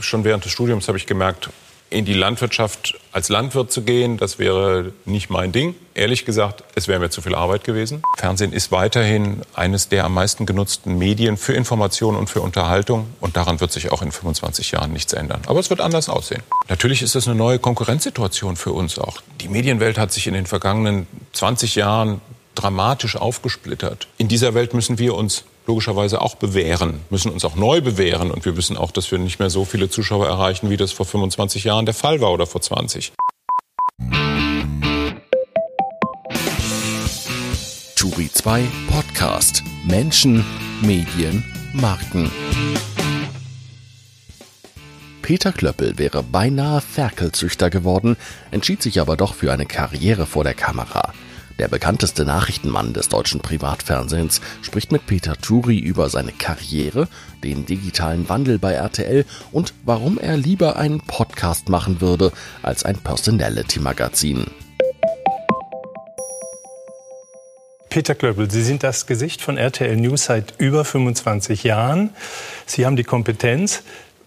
schon während des Studiums habe ich gemerkt, in die Landwirtschaft als Landwirt zu gehen, das wäre nicht mein Ding. Ehrlich gesagt, es wäre mir zu viel Arbeit gewesen. Fernsehen ist weiterhin eines der am meisten genutzten Medien für Information und für Unterhaltung. Und daran wird sich auch in 25 Jahren nichts ändern. Aber es wird anders aussehen. Natürlich ist es eine neue Konkurrenzsituation für uns auch. Die Medienwelt hat sich in den vergangenen 20 Jahren dramatisch aufgesplittert. In dieser Welt müssen wir uns logischerweise auch bewähren, müssen uns auch neu bewähren. Und wir wissen auch, dass wir nicht mehr so viele Zuschauer erreichen, wie das vor 25 Jahren der Fall war oder vor 20. Turi 2 Podcast. Menschen, Medien, Marken. Peter Klöppel wäre beinahe Ferkelzüchter geworden, entschied sich aber doch für eine Karriere vor der Kamera. Der bekannteste Nachrichtenmann des deutschen Privatfernsehens spricht mit Peter Turi über seine Karriere, den digitalen Wandel bei RTL und warum er lieber einen Podcast machen würde als ein Personality-Magazin. Peter Klöppel, Sie sind das Gesicht von RTL News seit über 25 Jahren. Sie haben die Kompetenz.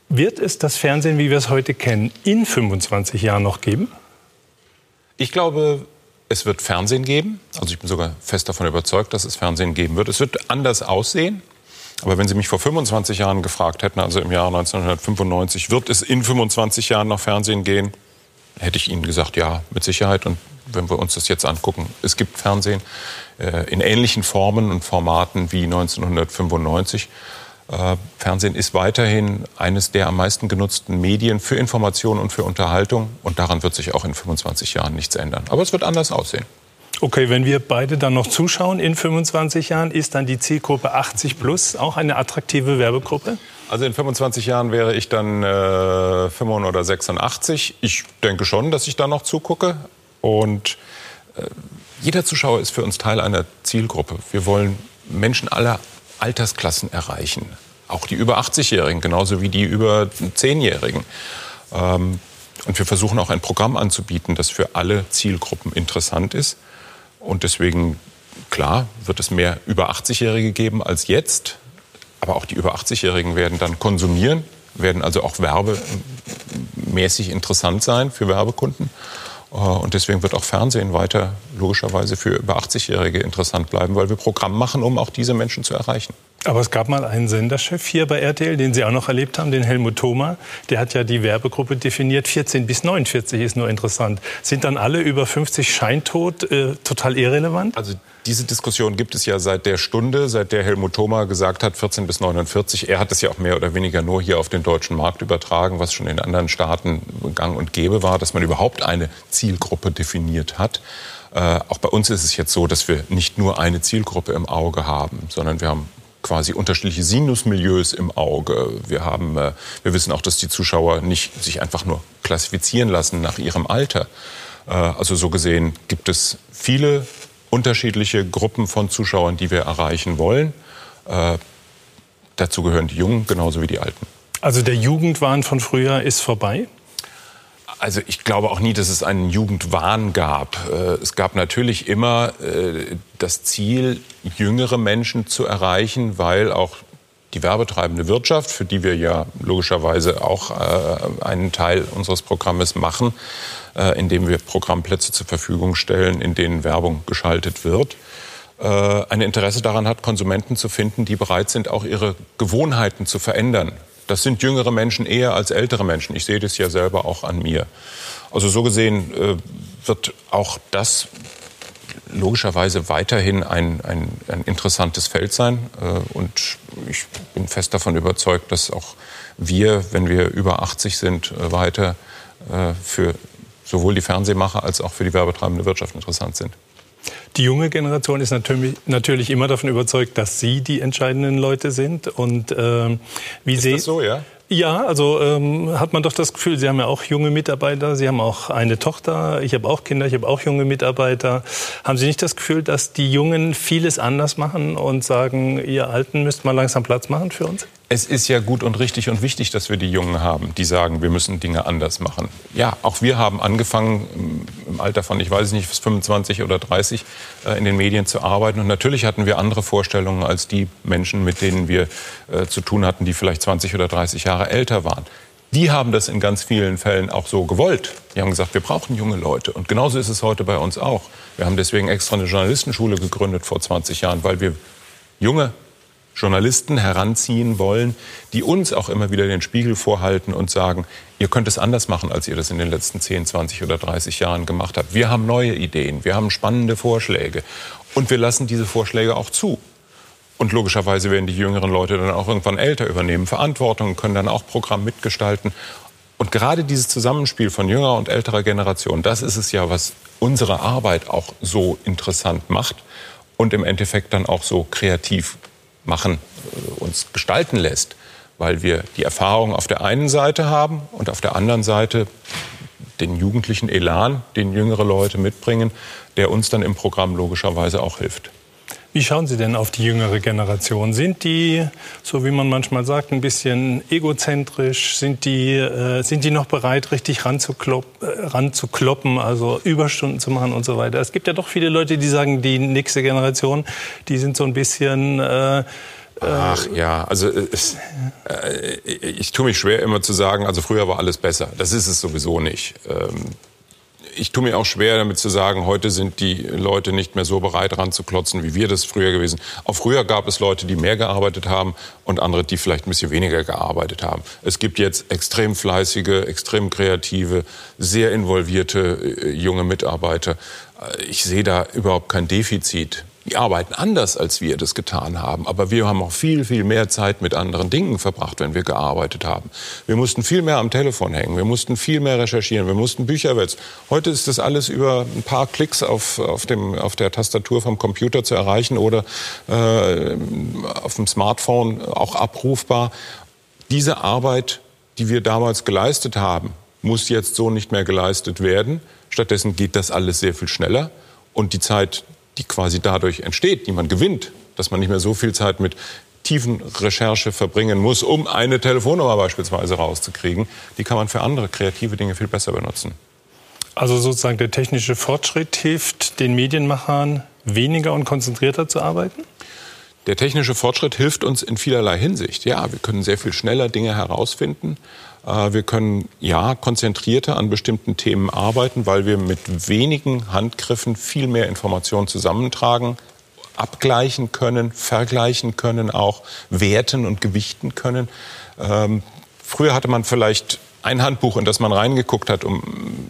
Wird es das Fernsehen, wie wir es heute kennen, in 25 Jahren noch geben? Ich glaube, es wird Fernsehen geben. Also ich bin sogar fest davon überzeugt, dass es Fernsehen geben wird. Es wird anders aussehen. Aber wenn Sie mich vor 25 Jahren gefragt hätten, also im Jahr 1995, wird es in 25 Jahren noch Fernsehen gehen, hätte ich Ihnen gesagt, ja, mit Sicherheit. Und wenn wir uns das jetzt angucken, es gibt Fernsehen äh, in ähnlichen Formen und Formaten wie 1995. Äh, Fernsehen ist weiterhin eines der am meisten genutzten Medien für Information und für Unterhaltung. Und daran wird sich auch in 25 Jahren nichts ändern. Aber es wird anders aussehen. Okay, wenn wir beide dann noch zuschauen in 25 Jahren, ist dann die Zielgruppe 80 plus auch eine attraktive Werbegruppe? Also in 25 Jahren wäre ich dann äh, 85 oder 86. Ich denke schon, dass ich da noch zugucke. Und äh, jeder Zuschauer ist für uns Teil einer Zielgruppe. Wir wollen Menschen aller Altersklassen erreichen. Auch die über 80-Jährigen, genauso wie die über 10-Jährigen. Ähm, und wir versuchen auch ein Programm anzubieten, das für alle Zielgruppen interessant ist. Und deswegen, klar, wird es mehr über 80-Jährige geben als jetzt. Aber auch die über 80-Jährigen werden dann konsumieren, werden also auch werbemäßig interessant sein für Werbekunden. Äh, und deswegen wird auch Fernsehen weiter logischerweise für über 80-Jährige interessant bleiben, weil wir Programm machen, um auch diese Menschen zu erreichen. Aber es gab mal einen Senderchef hier bei RTL, den Sie auch noch erlebt haben, den Helmut Thoma. Der hat ja die Werbegruppe definiert. 14 bis 49 ist nur interessant. Sind dann alle über 50 scheintot, äh, total irrelevant? Also diese Diskussion gibt es ja seit der Stunde, seit der Helmut Thoma gesagt hat, 14 bis 49. Er hat es ja auch mehr oder weniger nur hier auf den deutschen Markt übertragen, was schon in anderen Staaten gang und gäbe war, dass man überhaupt eine Zielgruppe definiert hat. Äh, auch bei uns ist es jetzt so, dass wir nicht nur eine Zielgruppe im Auge haben, sondern wir haben quasi unterschiedliche Sinusmilieus im Auge. Wir haben, äh, wir wissen auch, dass die Zuschauer nicht sich einfach nur klassifizieren lassen nach ihrem Alter. Äh, also so gesehen gibt es viele unterschiedliche Gruppen von Zuschauern, die wir erreichen wollen. Äh, dazu gehören die Jungen genauso wie die Alten. Also der Jugendwahn von früher ist vorbei? Also ich glaube auch nie, dass es einen Jugendwahn gab. Äh, es gab natürlich immer äh, das Ziel, jüngere Menschen zu erreichen, weil auch die werbetreibende Wirtschaft, für die wir ja logischerweise auch äh, einen Teil unseres Programmes machen, indem wir Programmplätze zur Verfügung stellen, in denen Werbung geschaltet wird, ein Interesse daran hat, Konsumenten zu finden, die bereit sind, auch ihre Gewohnheiten zu verändern. Das sind jüngere Menschen eher als ältere Menschen. Ich sehe das ja selber auch an mir. Also so gesehen äh, wird auch das logischerweise weiterhin ein, ein, ein interessantes Feld sein. Äh, und ich bin fest davon überzeugt, dass auch wir, wenn wir über 80 sind, äh, weiter äh, für sowohl die Fernsehmacher als auch für die werbetreibende Wirtschaft interessant sind. Die junge Generation ist natürlich, natürlich immer davon überzeugt, dass Sie die entscheidenden Leute sind. Und ähm, wie ist das so, ja? Ja, also ähm, hat man doch das Gefühl, Sie haben ja auch junge Mitarbeiter, Sie haben auch eine Tochter, ich habe auch Kinder, ich habe auch junge Mitarbeiter. Haben Sie nicht das Gefühl, dass die Jungen vieles anders machen und sagen, ihr Alten müsst mal langsam Platz machen für uns? Es ist ja gut und richtig und wichtig, dass wir die Jungen haben, die sagen, wir müssen Dinge anders machen. Ja, auch wir haben angefangen im Alter von, ich weiß nicht, 25 oder 30 äh, in den Medien zu arbeiten. Und natürlich hatten wir andere Vorstellungen als die Menschen, mit denen wir äh, zu tun hatten, die vielleicht 20 oder 30 Jahre älter waren. die haben das in ganz vielen Fällen auch so gewollt. Die haben gesagt, wir brauchen junge Leute. Und genauso ist es heute bei uns auch. Wir haben deswegen extra eine Journalistenschule gegründet vor 20 Jahren, weil wir junge Journalisten heranziehen wollen, die uns auch immer wieder den Spiegel vorhalten und sagen, ihr könnt es anders machen, als ihr das in den letzten 10, 20 oder 30 Jahren gemacht habt. Wir haben neue Ideen, wir haben spannende Vorschläge und wir lassen diese Vorschläge auch zu. Und logischerweise werden die jüngeren Leute dann auch irgendwann älter übernehmen Verantwortung, können dann auch Programm mitgestalten. Und gerade dieses Zusammenspiel von jüngerer und älterer Generation, das ist es ja, was unsere Arbeit auch so interessant macht und im Endeffekt dann auch so kreativ machen, äh, uns gestalten lässt, weil wir die Erfahrung auf der einen Seite haben und auf der anderen Seite den jugendlichen Elan, den jüngere Leute mitbringen, der uns dann im Programm logischerweise auch hilft. Wie schauen Sie denn auf die jüngere Generation? Sind die, so wie man manchmal sagt, ein bisschen egozentrisch? Sind die, äh, sind die noch bereit, richtig ranzuklopp, äh, ranzukloppen, also Überstunden zu machen und so weiter? Es gibt ja doch viele Leute, die sagen, die nächste Generation, die sind so ein bisschen... Äh, Ach ja, also es, äh, ich tue mich schwer immer zu sagen, also früher war alles besser. Das ist es sowieso nicht. Ähm, ich tue mir auch schwer damit zu sagen, heute sind die Leute nicht mehr so bereit ranzuklotzen, wie wir das früher gewesen. Auch früher gab es Leute, die mehr gearbeitet haben und andere, die vielleicht ein bisschen weniger gearbeitet haben. Es gibt jetzt extrem fleißige, extrem kreative, sehr involvierte äh, junge Mitarbeiter. Äh, ich sehe da überhaupt kein Defizit. Die arbeiten anders, als wir das getan haben. Aber wir haben auch viel, viel mehr Zeit mit anderen Dingen verbracht, wenn wir gearbeitet haben. Wir mussten viel mehr am Telefon hängen. Wir mussten viel mehr recherchieren. Wir mussten Bücher wälzen. Heute ist das alles über ein paar Klicks auf, auf, dem, auf der Tastatur vom Computer zu erreichen oder äh, auf dem Smartphone auch abrufbar. Diese Arbeit, die wir damals geleistet haben, muss jetzt so nicht mehr geleistet werden. Stattdessen geht das alles sehr viel schneller. Und die Zeit, die quasi dadurch entsteht, die man gewinnt, dass man nicht mehr so viel Zeit mit tiefen Recherche verbringen muss, um eine Telefonnummer beispielsweise rauszukriegen, die kann man für andere kreative Dinge viel besser benutzen. Also sozusagen der technische Fortschritt hilft den Medienmachern weniger und konzentrierter zu arbeiten? Der technische Fortschritt hilft uns in vielerlei Hinsicht. Ja, wir können sehr viel schneller Dinge herausfinden. Äh, wir können ja konzentrierter an bestimmten Themen arbeiten, weil wir mit wenigen Handgriffen viel mehr Informationen zusammentragen, abgleichen können, vergleichen können, auch werten und gewichten können. Ähm, früher hatte man vielleicht ein Handbuch, in das man reingeguckt hat, um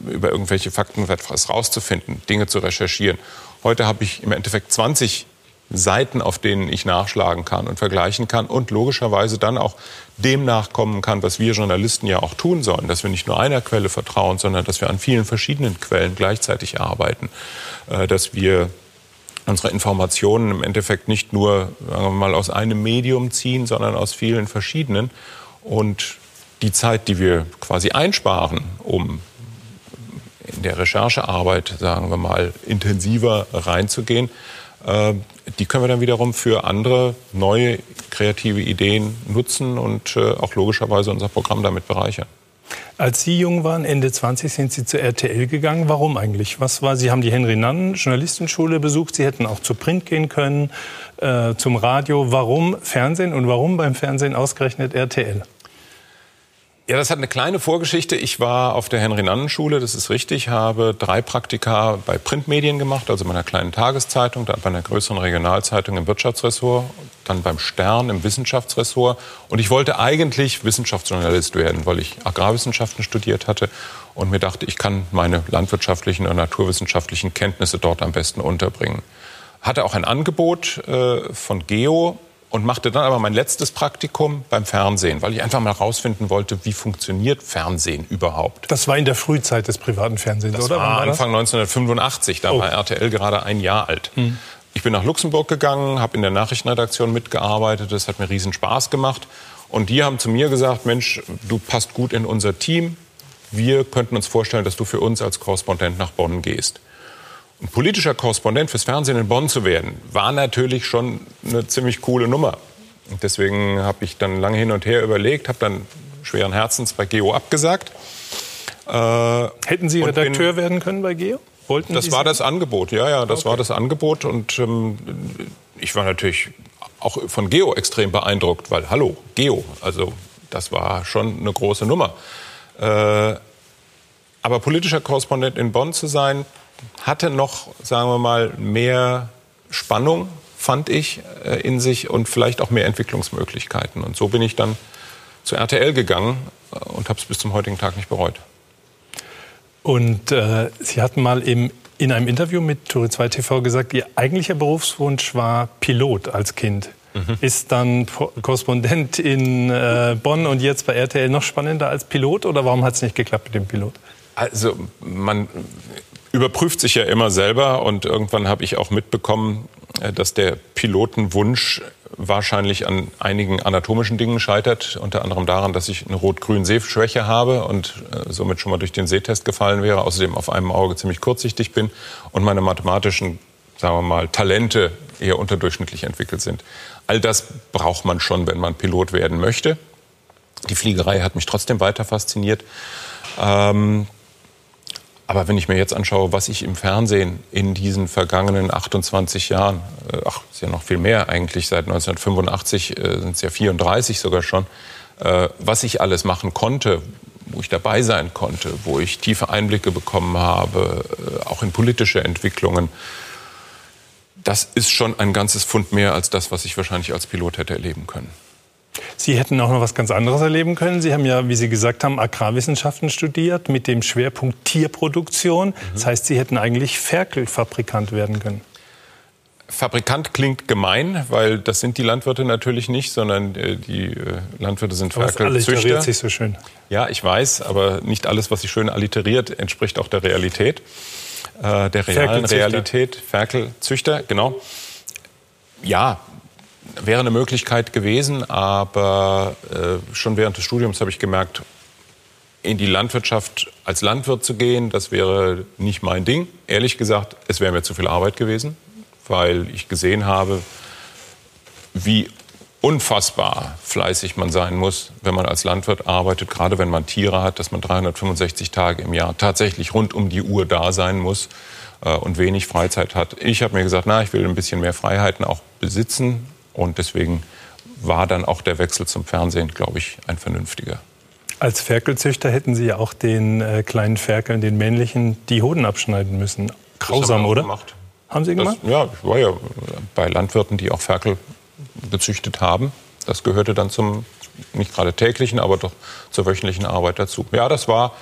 über irgendwelche Fakten etwas rauszufinden, Dinge zu recherchieren. Heute habe ich im Endeffekt 20 Seiten, auf denen ich nachschlagen kann und vergleichen kann und logischerweise dann auch dem nachkommen kann, was wir Journalisten ja auch tun sollen, dass wir nicht nur einer Quelle vertrauen, sondern dass wir an vielen verschiedenen Quellen gleichzeitig arbeiten, äh, dass wir unsere Informationen im Endeffekt nicht nur sagen wir mal aus einem Medium ziehen, sondern aus vielen verschiedenen. Und die Zeit, die wir quasi einsparen, um in der Recherchearbeit, sagen wir mal, intensiver reinzugehen, die können wir dann wiederum für andere neue kreative Ideen nutzen und äh, auch logischerweise unser Programm damit bereichern. Als Sie jung waren, Ende 20, sind Sie zur RTL gegangen. Warum eigentlich? Was war? Sie haben die Henry Nannen Journalistenschule besucht. Sie hätten auch zu Print gehen können, äh, zum Radio. Warum Fernsehen und warum beim Fernsehen ausgerechnet RTL? Ja, das hat eine kleine Vorgeschichte. Ich war auf der Henry-Nannen-Schule, das ist richtig, habe drei Praktika bei Printmedien gemacht, also bei einer kleinen Tageszeitung, dann bei einer größeren Regionalzeitung im Wirtschaftsressort, dann beim Stern im Wissenschaftsressort. Und ich wollte eigentlich Wissenschaftsjournalist werden, weil ich Agrarwissenschaften studiert hatte und mir dachte, ich kann meine landwirtschaftlichen und naturwissenschaftlichen Kenntnisse dort am besten unterbringen. Hatte auch ein Angebot äh, von Geo, und machte dann aber mein letztes Praktikum beim Fernsehen, weil ich einfach mal herausfinden wollte, wie funktioniert Fernsehen überhaupt. Das war in der Frühzeit des privaten Fernsehens, das oder? War Anfang 1985, da oh. war RTL gerade ein Jahr alt. Hm. Ich bin nach Luxemburg gegangen, habe in der Nachrichtenredaktion mitgearbeitet, das hat mir riesen Spaß gemacht. Und die haben zu mir gesagt, Mensch, du passt gut in unser Team. Wir könnten uns vorstellen, dass du für uns als Korrespondent nach Bonn gehst politischer Korrespondent fürs Fernsehen in Bonn zu werden, war natürlich schon eine ziemlich coole Nummer. Und deswegen habe ich dann lange hin und her überlegt, habe dann schweren Herzens bei Geo abgesagt. Äh, Hätten Sie Redakteur bin, werden können bei Geo? Wollten das Sie war das Angebot, ja, ja, das okay. war das Angebot. Und ähm, ich war natürlich auch von Geo extrem beeindruckt, weil, hallo, Geo, also Das war schon eine große Nummer. Äh, aber politischer Korrespondent in Bonn zu sein, hatte noch, sagen wir mal, mehr Spannung, fand ich, äh, in sich und vielleicht auch mehr Entwicklungsmöglichkeiten. Und so bin ich dann zu RTL gegangen äh, und habe es bis zum heutigen Tag nicht bereut. Und äh, Sie hatten mal im, in einem Interview mit Turi 2 TV gesagt, Ihr eigentlicher Berufswunsch war Pilot als Kind. Mhm. Ist dann Korrespondent in äh, Bonn und jetzt bei RTL noch spannender als Pilot oder warum hat es nicht geklappt mit dem Pilot? Also man überprüft sich ja immer selber und irgendwann habe ich auch mitbekommen, äh, dass der Pilotenwunsch wahrscheinlich an einigen anatomischen Dingen scheitert, unter anderem daran, dass ich eine rot-grün Sehschwäche habe und äh, somit schon mal durch den Sehtest gefallen wäre, außerdem auf einem Auge ziemlich kurzsichtig bin und meine mathematischen, sagen wir mal, Talente eher unterdurchschnittlich entwickelt sind. All das braucht man schon, wenn man Pilot werden möchte. Die Fliegerei hat mich trotzdem weiter fasziniert. Ähm, aber wenn ich mir jetzt anschaue, was ich im Fernsehen in diesen vergangenen 28 Jahren, äh, ach, ist ja noch viel mehr eigentlich, seit 1985 äh, sind es ja 34 sogar schon, äh, was ich alles machen konnte, wo ich dabei sein konnte, wo ich tiefe Einblicke bekommen habe, äh, auch in politische Entwicklungen, das ist schon ein ganzes Pfund mehr als das, was ich wahrscheinlich als Pilot hätte erleben können. Sie hätten auch noch was ganz anderes erleben können. Sie haben ja, wie Sie gesagt haben, Agrarwissenschaften studiert mit dem Schwerpunkt Tierproduktion. Mhm. Das heißt, Sie hätten eigentlich Ferkelfabrikant werden können. Fabrikant klingt gemein, weil das sind die Landwirte natürlich nicht, sondern äh, die äh, Landwirte sind Ferkelzüchter. Das sich so schön. Ja, ich weiß, aber nicht alles, was sich schön alliteriert, entspricht auch der Realität, äh, der realen Realität. Ferkelzüchter, genau. Ja, wäre eine Möglichkeit gewesen, aber äh, schon während des Studiums habe ich gemerkt, in die Landwirtschaft als Landwirt zu gehen, das wäre nicht mein Ding. Ehrlich gesagt, es wäre mir zu viel Arbeit gewesen, weil ich gesehen habe, wie unfassbar fleißig man sein muss, wenn man als Landwirt arbeitet, gerade wenn man Tiere hat, dass man 365 Tage im Jahr tatsächlich rund um die Uhr da sein muss äh, und wenig Freizeit hat. Ich habe mir gesagt, na, ich will ein bisschen mehr Freiheiten auch besitzen und deswegen war dann auch der Wechsel zum Fernsehen, glaube ich, ein vernünftiger. Als Ferkelzüchter hätten Sie ja auch den äh, kleinen Ferkeln, den männlichen, die Hoden abschneiden müssen. Grausam, haben oder? Gemacht. Haben Sie gemacht? Das, ja, ich war ja bei Landwirten, die auch Ferkel gezüchtet haben. Das gehörte dann zum, nicht gerade täglichen, aber doch zur wöchentlichen Arbeit dazu. Ja, das war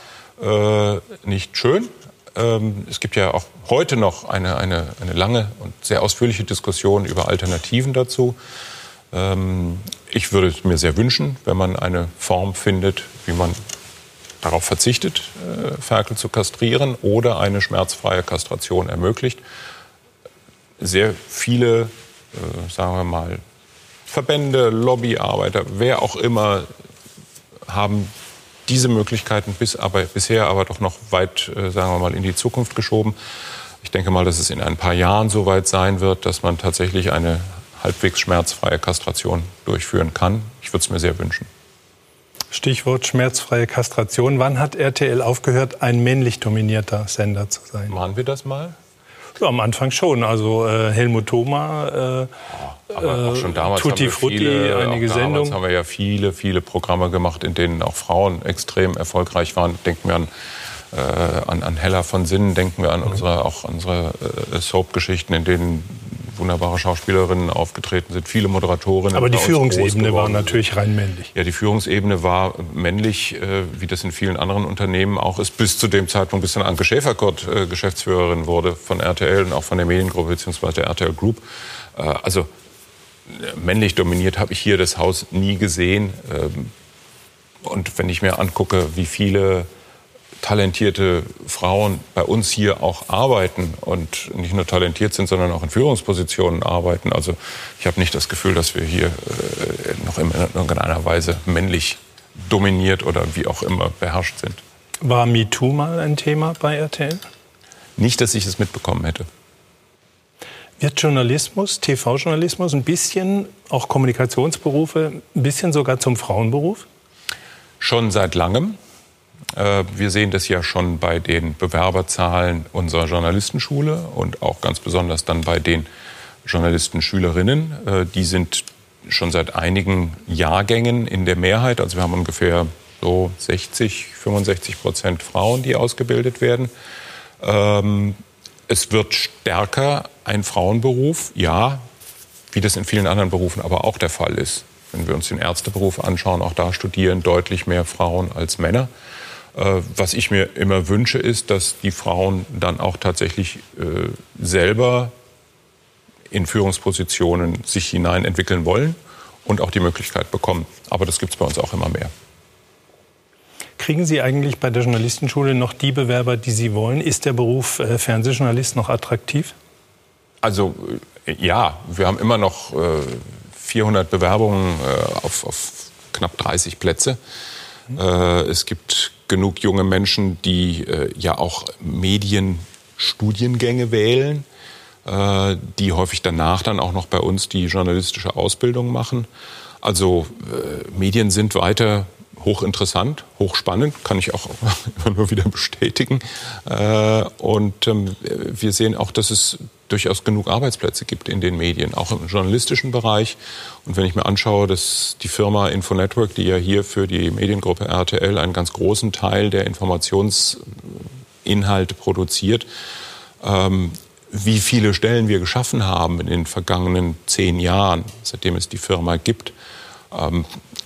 äh, nicht schön. Ähm, es gibt ja auch heute noch eine, eine, eine lange und sehr ausführliche Diskussion über Alternativen dazu. Ähm, ich würde es mir sehr wünschen, wenn man eine Form findet, wie man darauf verzichtet, äh, Ferkel zu kastrieren oder eine schmerzfreie Kastration ermöglicht. Sehr viele, äh, sagen wir mal, Verbände, Lobbyarbeiter, wer auch immer, haben diese Möglichkeiten bis aber, bisher aber doch noch weit, äh, sagen wir mal, in die Zukunft geschoben. Ich denke mal, dass es in ein paar Jahren so weit sein wird, dass man tatsächlich eine halbwegs schmerzfreie Kastration durchführen kann. Ich würde es mir sehr wünschen. Stichwort schmerzfreie Kastration. Wann hat RTL aufgehört, ein männlich dominierter Sender zu sein? Machen wir das mal? Ja, am Anfang schon. Also äh, Helmut Thoma, äh, aber auch schon damals Tutti haben Frutti, viele, einige Sendungen. Damals haben wir ja viele, viele Programme gemacht, in denen auch Frauen extrem erfolgreich waren. Denken wir an äh, an, an Hella von Sinnen, denken wir an mhm. unsere, auch unsere äh, Soap-Geschichten, in denen wunderbare Schauspielerinnen aufgetreten sind, viele Moderatorinnen. Aber die Führungsebene war natürlich rein männlich. Ja, die Führungsebene war männlich, äh, wie das in vielen anderen Unternehmen auch ist, bis zu dem Zeitpunkt, bis dann Anke Schäferkott äh, Geschäftsführerin wurde von RTL und auch von der Mediengruppe bzw. der RTL Group. Äh, also männlich dominiert habe ich hier das Haus nie gesehen. Ähm, und wenn ich mir angucke, wie viele talentierte Frauen bei uns hier auch arbeiten und nicht nur talentiert sind, sondern auch in Führungspositionen arbeiten. Also ich habe nicht das Gefühl, dass wir hier äh, noch in irgendeiner Weise männlich dominiert oder wie auch immer beherrscht sind. War MeToo mal ein Thema bei RTL? Nicht, dass ich es mitbekommen hätte. Wird Journalismus, TV-Journalismus ein bisschen, auch Kommunikationsberufe, ein bisschen sogar zum Frauenberuf? Schon seit langem. Äh, wir sehen das ja schon bei den Bewerberzahlen unserer Journalistenschule und auch ganz besonders dann bei den Journalistenschülerinnen. Äh, die sind schon seit einigen Jahrgängen in der Mehrheit. Also wir haben ungefähr so 60, 65 Prozent Frauen, die ausgebildet werden. Ähm, es wird stärker ein Frauenberuf, ja, wie das in vielen anderen Berufen aber auch der Fall ist. Wenn wir uns den Ärzteberuf anschauen, auch da studieren deutlich mehr Frauen als Männer. Äh, was ich mir immer wünsche, ist, dass die Frauen dann auch tatsächlich äh, selber in Führungspositionen sich hinein entwickeln wollen und auch die Möglichkeit bekommen. Aber das gibt es bei uns auch immer mehr. Kriegen Sie eigentlich bei der Journalistenschule noch die Bewerber, die Sie wollen? Ist der Beruf äh, Fernsehjournalist noch attraktiv? Also ja, wir haben immer noch äh, 400 Bewerbungen auf, auf, knapp 30 Plätze. Mhm. es gibt genug junge Menschen, die äh, ja auch Medienstudiengänge wählen, die häufig danach dann auch noch bei uns die journalistische Ausbildung machen. Also Medien sind weiter hochinteressant, hochspannend, kann ich auch immer nur wieder bestätigen. Äh, und ähm, wir sehen auch, dass es durchaus genug Arbeitsplätze gibt in den Medien, auch im journalistischen Bereich. Und wenn ich mir anschaue, dass die Firma Infonetwork, die ja hier für die Mediengruppe RTL einen ganz großen Teil der Informationsinhalte produziert, ähm, wie viele Stellen wir geschaffen haben in den vergangenen zehn Jahren, seitdem es die Firma gibt, ähm,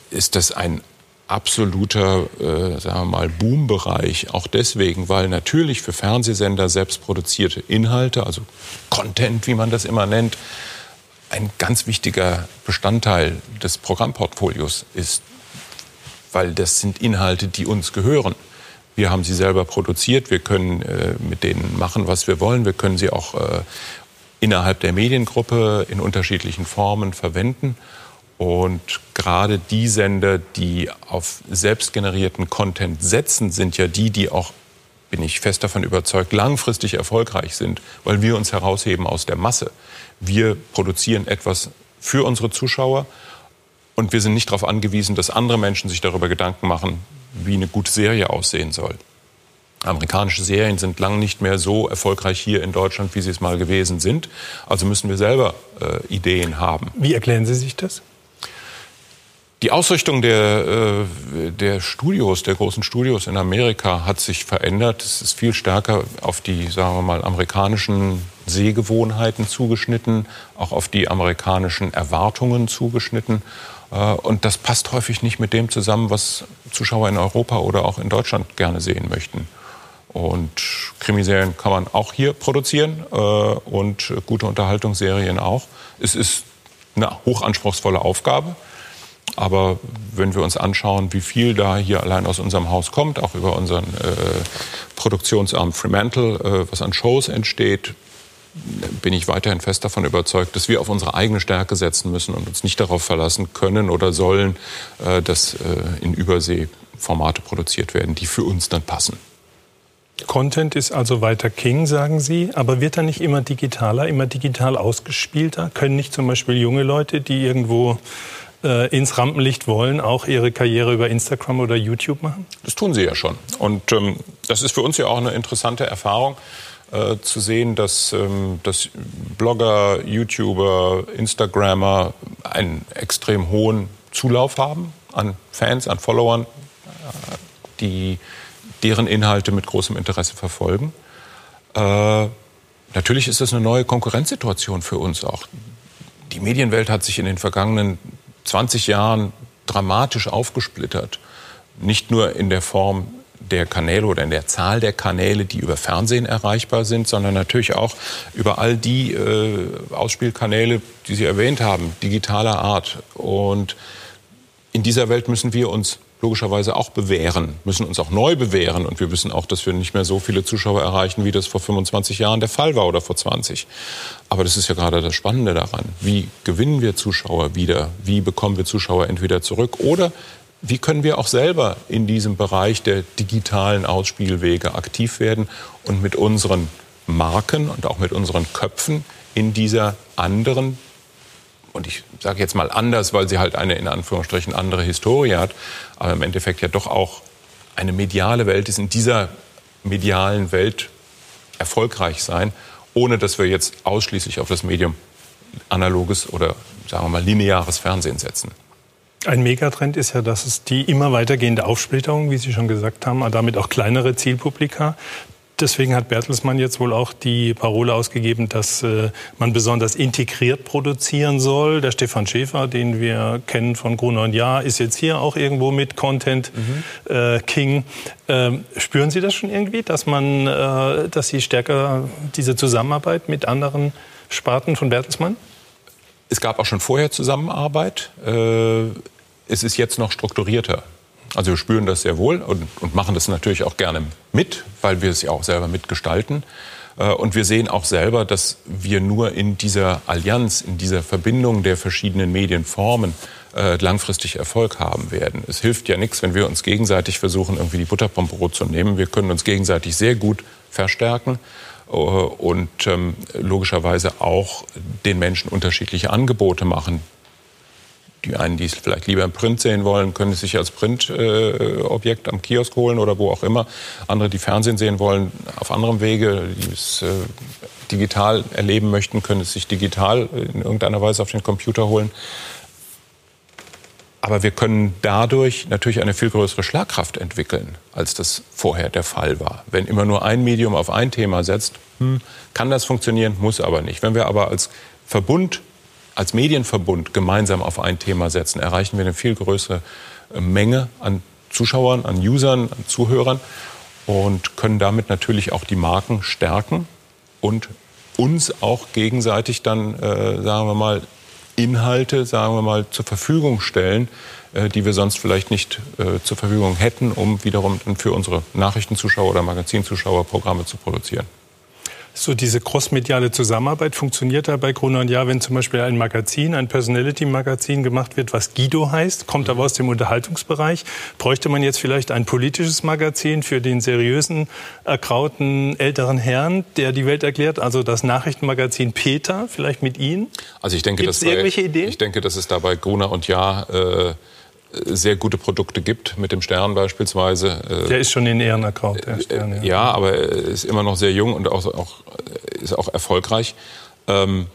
ist das ein absoluter, äh, sagen wir mal, Boombereich. Auch deswegen, weil natürlich für Fernsehsender selbst produzierte Inhalte, also Content, wie man das immer nennt, ein ganz wichtiger Bestandteil des Programmportfolios ist, weil das sind Inhalte, die uns gehören. Wir haben sie selber produziert, wir können äh, mit denen machen, was wir wollen, wir können sie auch äh, innerhalb der Mediengruppe in unterschiedlichen Formen verwenden. Und gerade die Sender, die auf selbstgenerierten Content setzen, sind ja die, die auch, bin ich fest davon überzeugt, langfristig erfolgreich sind, weil wir uns herausheben aus der Masse. Wir produzieren etwas für unsere Zuschauer und wir sind nicht darauf angewiesen, dass andere Menschen sich darüber Gedanken machen, wie eine gute Serie aussehen soll. Amerikanische Serien sind lang nicht mehr so erfolgreich hier in Deutschland, wie sie es mal gewesen sind. Also müssen wir selber äh, Ideen haben. Wie erklären Sie sich das? Die Ausrichtung der, äh, der Studios, der großen Studios in Amerika hat sich verändert. Es ist viel stärker auf die, sagen wir mal, amerikanischen Sehgewohnheiten zugeschnitten, auch auf die amerikanischen Erwartungen zugeschnitten. Äh, und das passt häufig nicht mit dem zusammen, was Zuschauer in Europa oder auch in Deutschland gerne sehen möchten. Und Krimiserien kann man auch hier produzieren äh, und gute Unterhaltungsserien auch. Es ist eine hochanspruchsvolle Aufgabe. Aber wenn wir uns anschauen, wie viel da hier allein aus unserem Haus kommt, auch über unseren äh, Produktionsarm Fremantle, äh, was an Shows entsteht, bin ich weiterhin fest davon überzeugt, dass wir auf unsere eigene Stärke setzen müssen und uns nicht darauf verlassen können oder sollen, äh, dass äh, in Übersee Formate produziert werden, die für uns dann passen. Content ist also weiter King, sagen Sie, aber wird er nicht immer digitaler, immer digital ausgespielter? Können nicht zum Beispiel junge Leute, die irgendwo äh, ins Rampenlicht wollen, auch ihre Karriere über Instagram oder YouTube machen? Das tun sie ja schon. Und ähm, das ist für uns ja auch eine interessante Erfahrung. Äh, zu sehen, dass, ähm, dass Blogger, YouTuber, Instagrammer einen extrem hohen Zulauf haben an Fans, an Followern, äh, die deren Inhalte mit großem Interesse verfolgen. Äh, natürlich ist das eine neue Konkurrenzsituation für uns auch. Die Medienwelt hat sich in den vergangenen 20 Jahren dramatisch aufgesplittert. Nicht nur in der Form der Kanäle oder in der Zahl der Kanäle, die über Fernsehen erreichbar sind, sondern natürlich auch über all die äh, Ausspielkanäle, die Sie erwähnt haben, digitaler Art. Und in dieser Welt müssen wir uns logischerweise auch bewähren, müssen uns auch neu bewähren. Und wir wissen auch, dass wir nicht mehr so viele Zuschauer erreichen, wie das vor 25 Jahren der Fall war oder vor 20. Aber das ist ja gerade das Spannende daran. Wie gewinnen wir Zuschauer wieder? Wie bekommen wir Zuschauer entweder zurück? Oder wie können wir auch selber in diesem Bereich der digitalen Ausspielwege aktiv werden und mit unseren Marken und auch mit unseren Köpfen in dieser anderen und ich sage jetzt mal anders, weil sie halt eine in Anführungsstrichen andere Historie hat, aber im Endeffekt ja doch auch eine mediale Welt ist, in dieser medialen Welt erfolgreich sein, ohne dass wir jetzt ausschließlich auf das Medium analoges oder sagen wir mal, lineares Fernsehen setzen. Ein Megatrend ist ja, dass es die immer weitergehende Aufsplitterung, wie Sie schon gesagt haben, damit auch kleinere Zielpublika, Deswegen hat Bertelsmann jetzt wohl auch die Parole ausgegeben, dass äh, man besonders integriert produzieren soll. Der Stefan Schäfer, den wir kennen von Gruner und Jahr, ist jetzt hier auch irgendwo mit Content mhm. äh, King. Ähm, spüren Sie das schon irgendwie, dass man, äh, dass Sie stärker diese Zusammenarbeit mit anderen Sparten von Bertelsmann? Es gab auch schon vorher Zusammenarbeit. Äh, es ist jetzt noch strukturierter. Also wir spüren das sehr wohl und, und machen das natürlich auch gerne mit, weil wir es ja auch selber mitgestalten. Äh, und wir sehen auch selber, dass wir nur in dieser Allianz, in dieser Verbindung der verschiedenen Medienformen äh, langfristig Erfolg haben werden. Es hilft ja nichts, wenn wir uns gegenseitig versuchen, irgendwie die Butterpompe rot zu nehmen. Wir können uns gegenseitig sehr gut verstärken äh, und ähm, logischerweise auch den Menschen unterschiedliche Angebote machen, die einen, die es vielleicht lieber im Print sehen wollen, können es sich als Printobjekt äh, am Kiosk holen oder wo auch immer. Andere, die Fernsehen sehen wollen, auf anderem Wege, die es äh, digital erleben möchten, können es sich digital in irgendeiner Weise auf den Computer holen. Aber wir können dadurch natürlich eine viel größere Schlagkraft entwickeln, als das vorher der Fall war. Wenn immer nur ein Medium auf ein Thema setzt, hm, kann das funktionieren, muss aber nicht. Wenn wir aber als Verbund als Medienverbund gemeinsam auf ein Thema setzen, erreichen wir eine viel größere äh, Menge an Zuschauern, an Usern, an Zuhörern und können damit natürlich auch die Marken stärken und uns auch gegenseitig dann, äh, sagen wir mal, Inhalte, sagen wir mal, zur Verfügung stellen, äh, die wir sonst vielleicht nicht äh, zur Verfügung hätten, um wiederum für unsere Nachrichtenzuschauer oder Magazinzuschauer Programme zu produzieren. So diese crossmediale Zusammenarbeit funktioniert da bei Gruner und Jahr, wenn zum Beispiel ein Magazin, ein Personality-Magazin gemacht wird, was Guido heißt, kommt aber aus dem Unterhaltungsbereich. Bräuchte man jetzt vielleicht ein politisches Magazin für den seriösen, erkrauten älteren Herrn, der die Welt erklärt, also das Nachrichtenmagazin Peter, vielleicht mit Ihnen? Also ich denke, Gibt's dass irgendwelche Ideen? Ich denke, dass es da bei Gruner und Jahr äh, sehr gute Produkte gibt, mit dem Stern beispielsweise. Äh, der ist schon in Ehren erkauft, der Stern. Ja, ja aber er ist immer noch sehr jung und auch, auch, ist auch erfolgreich. Ähm,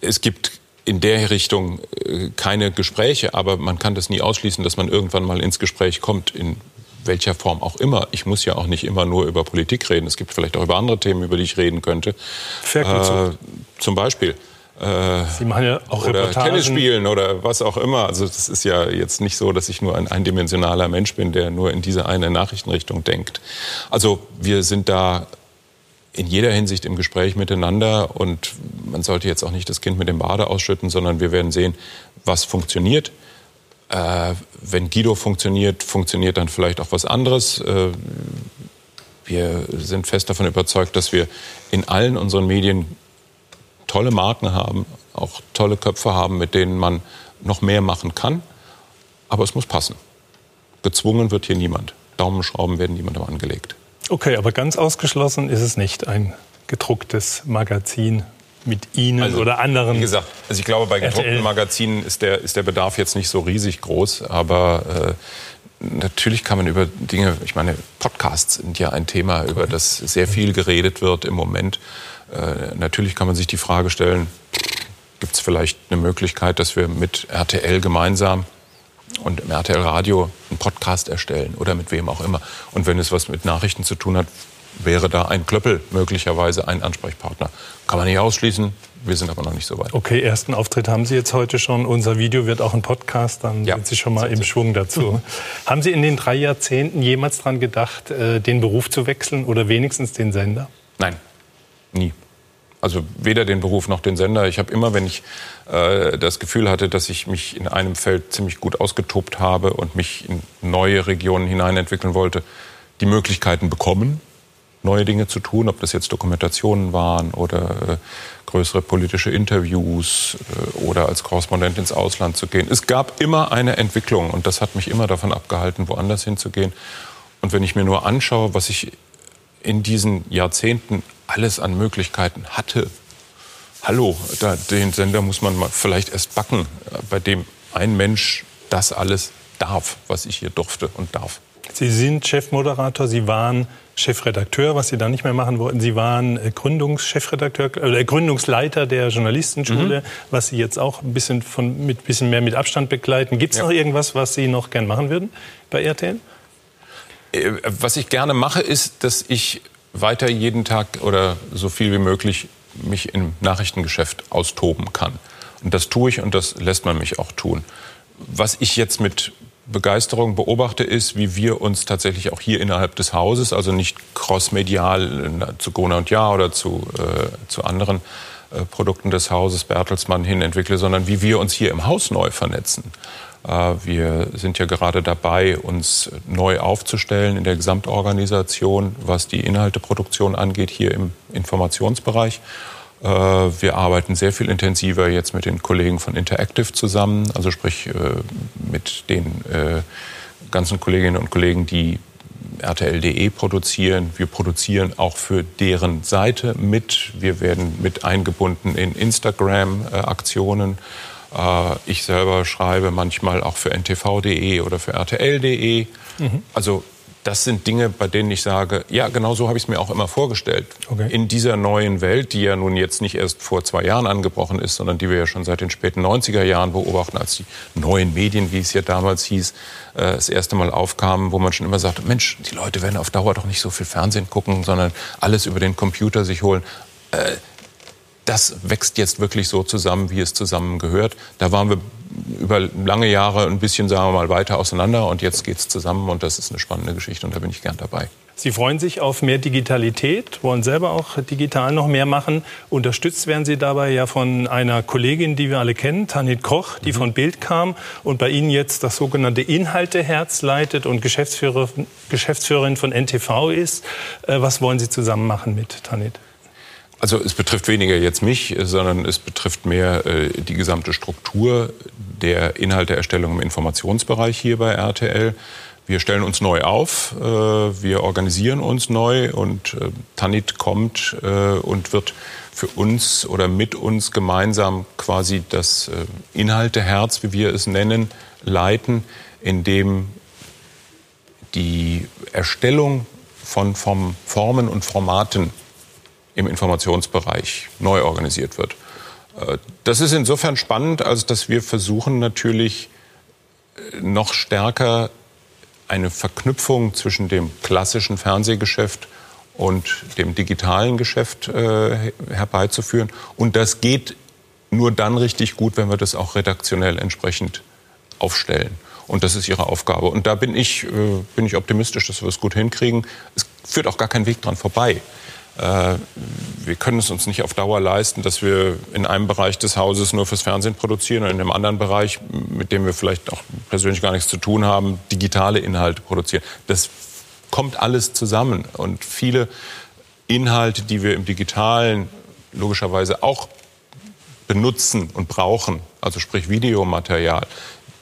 es gibt in der Richtung äh, keine Gespräche, aber man kann das nie ausschließen, dass man irgendwann mal ins Gespräch kommt, in welcher Form auch immer. Ich muss ja auch nicht immer nur über Politik reden. Es gibt vielleicht auch über andere Themen, über die ich reden könnte. Äh, zum Beispiel. Äh, Sie machen ja auch oder Reportagen. Tennis spielen oder was auch immer. Also das ist ja jetzt nicht so, dass ich nur ein eindimensionaler Mensch bin, der nur in diese eine Nachrichtenrichtung denkt. Also wir sind da in jeder Hinsicht im Gespräch miteinander und man sollte jetzt auch nicht das Kind mit dem Bade ausschütten, sondern wir werden sehen, was funktioniert. Äh, wenn Guido funktioniert, funktioniert dann vielleicht auch was anderes. Äh, wir sind fest davon überzeugt, dass wir in allen unseren Medien tolle Marken haben, auch tolle Köpfe haben, mit denen man noch mehr machen kann. Aber es muss passen. Gezwungen wird hier niemand. Daumenschrauben werden niemandem angelegt. Okay, aber ganz ausgeschlossen ist es nicht ein gedrucktes Magazin mit Ihnen also, oder anderen. Wie gesagt, also ich glaube, bei gedruckten RTL. Magazinen ist der, ist der Bedarf jetzt nicht so riesig groß, aber äh, natürlich kann man über Dinge, ich meine, Podcasts sind ja ein Thema, über das sehr viel geredet wird im Moment. Äh, natürlich kann man sich die Frage stellen, gibt es vielleicht eine Möglichkeit, dass wir mit RTL gemeinsam und im RTL Radio einen Podcast erstellen oder mit wem auch immer. Und wenn es was mit Nachrichten zu tun hat, wäre da ein Klöppel möglicherweise ein Ansprechpartner. Kann man nicht ausschließen. Wir sind aber noch nicht so weit. Okay, ersten Auftritt haben Sie jetzt heute schon. Unser Video wird auch ein Podcast, dann ja, sind Sie schon mal im Schwung dazu. Mhm. Haben Sie in den drei Jahrzehnten jemals daran gedacht, äh, den Beruf zu wechseln oder wenigstens den Sender? Nein, nie. Also weder den Beruf noch den Sender. Ich habe immer, wenn ich äh, das Gefühl hatte, dass ich mich in einem Feld ziemlich gut ausgetobt habe und mich in neue Regionen hineinentwickeln wollte, die Möglichkeiten bekommen, neue Dinge zu tun, ob das jetzt Dokumentationen waren oder äh, größere politische Interviews äh, oder als Korrespondent ins Ausland zu gehen. Es gab immer eine Entwicklung und das hat mich immer davon abgehalten, woanders hinzugehen. Und wenn ich mir nur anschaue, was ich in diesen Jahrzehnten alles an Möglichkeiten hatte. Hallo, da, den Sender muss man mal vielleicht erst backen, bei dem ein Mensch das alles darf, was ich hier durfte und darf. Sie sind Chefmoderator, Sie waren Chefredakteur, was Sie da nicht mehr machen wollten. Sie waren äh, Gründungschefredakteur, äh, Gründungsleiter der Journalistenschule, mhm. was Sie jetzt auch ein bisschen von, mit bisschen mehr mit Abstand begleiten. Gibt es ja. noch irgendwas, was Sie noch gern machen würden bei RTL? Äh, was ich gerne mache, ist, dass ich weiter jeden Tag oder so viel wie möglich mich im Nachrichtengeschäft austoben kann. Und das tue ich und das lässt man mich auch tun. Was ich jetzt mit Begeisterung beobachte, ist, wie wir uns tatsächlich auch hier innerhalb des Hauses, also nicht crossmedial äh, zu Gona und Ja oder zu, äh, zu anderen äh, Produkten des Hauses Bertelsmann hin entwickle, sondern wie wir uns hier im Haus neu vernetzen. Äh, wir sind ja gerade dabei, uns neu aufzustellen in der Gesamtorganisation, was die Inhalteproduktion angeht, hier im Informationsbereich. Äh, wir arbeiten sehr viel intensiver jetzt mit den Kollegen von Interactive zusammen, also sprich äh, mit den ganzen Kolleginnen und Kollegen, die RTL.de produzieren. Wir produzieren auch für deren Seite mit. Wir werden mit eingebunden in Instagram-Aktionen. Äh, ich selber schreibe manchmal auch für ntv.de oder für rtl.de. Mhm. Also das sind Dinge, bei denen ich sage, ja, genau so habe ich es mir auch immer vorgestellt. Okay. In dieser neuen Welt, die ja nun jetzt nicht erst vor zwei Jahren angebrochen ist, sondern die wir ja schon seit den späten 90er Jahren beobachten, als die neuen Medien, wie es ja damals hieß, äh, das erste Mal aufkamen, wo man schon immer sagte, Mensch, die Leute werden auf Dauer doch nicht so viel Fernsehen gucken, sondern alles über den Computer sich holen. Äh, das wächst jetzt wirklich so zusammen, wie es zusammengehört. Da waren wir über lange Jahre ein bisschen, sagen wir mal, weiter auseinander und jetzt geht es zusammen und das ist eine spannende Geschichte und da bin ich gern dabei. Sie freuen sich auf mehr Digitalität, wollen selber auch digital noch mehr machen. Unterstützt werden Sie dabei ja von einer Kollegin, die wir alle kennen, Tanit Koch, die mhm. von Bild kam und bei Ihnen jetzt das sogenannte Inhalteherz leitet und Geschäftsführer, Geschäftsführerin von NTV ist. Äh, was wollen Sie zusammen machen mit Tanit? Also es betrifft weniger jetzt mich, sondern es betrifft mehr äh, die gesamte Struktur der Inhalteerstellung im Informationsbereich hier bei RTL. Wir stellen uns neu auf, äh, wir organisieren uns neu und äh, Tanit kommt äh, und wird für uns oder mit uns gemeinsam quasi das äh, Inhalteherz, wie wir es nennen, leiten, indem die Erstellung von Formen und Formaten im Informationsbereich neu organisiert wird. Äh, das ist insofern spannend, als dass wir versuchen natürlich äh, noch stärker eine Verknüpfung zwischen dem klassischen Fernsehgeschäft und dem digitalen Geschäft äh, herbeizuführen. Und das geht nur dann richtig gut, wenn wir das auch redaktionell entsprechend aufstellen. Und das ist ihre Aufgabe. Und da bin ich, äh, bin ich optimistisch, dass wir es gut hinkriegen. Es führt auch gar kein Weg dran vorbei. Äh, wir können es uns nicht auf Dauer leisten, dass wir in einem Bereich des Hauses nur fürs Fernsehen produzieren und in einem anderen Bereich, mit dem wir vielleicht auch persönlich gar nichts zu tun haben, digitale Inhalte produzieren. Das kommt alles zusammen und viele Inhalte, die wir im digitalen logischerweise auch benutzen und brauchen, also sprich Videomaterial,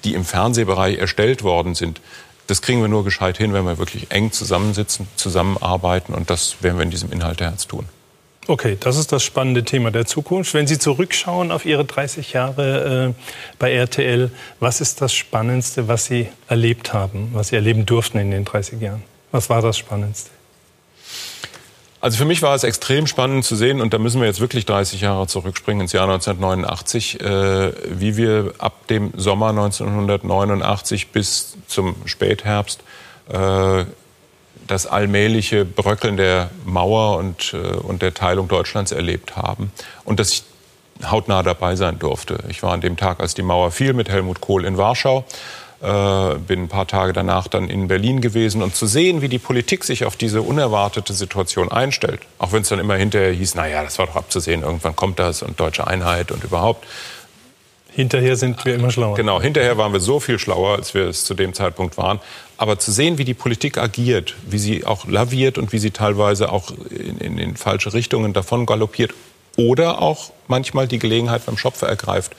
die im Fernsehbereich erstellt worden sind, das kriegen wir nur gescheit hin, wenn wir wirklich eng zusammensitzen, zusammenarbeiten und das werden wir in diesem Inhalteherz tun. Okay, das ist das spannende Thema der Zukunft. Wenn Sie zurückschauen auf Ihre 30 Jahre äh, bei RTL, was ist das Spannendste, was Sie erlebt haben, was Sie erleben durften in den 30 Jahren? Was war das Spannendste? Also für mich war es extrem spannend zu sehen, und da müssen wir jetzt wirklich 30 Jahre zurückspringen ins Jahr 1989, äh, wie wir ab dem Sommer 1989 bis zum Spätherbst äh, das allmähliche Bröckeln der Mauer und, äh, und der Teilung Deutschlands erlebt haben. Und dass ich hautnah dabei sein durfte. Ich war an dem Tag, als die Mauer fiel, mit Helmut Kohl in Warschau äh, bin ein paar Tage danach dann in Berlin gewesen und zu sehen, wie die Politik sich auf diese unerwartete Situation einstellt, auch wenn es dann immer hinterher hieß, naja, das war doch abzusehen, irgendwann kommt das und deutsche Einheit und überhaupt. Hinterher sind wir immer schlauer. Genau, hinterher waren wir so viel schlauer, als wir es zu dem Zeitpunkt waren. Aber zu sehen, wie die Politik agiert, wie sie auch laviert und wie sie teilweise auch in, in, in falsche Richtungen davon galoppiert oder auch manchmal die Gelegenheit beim Schopfe ergreift,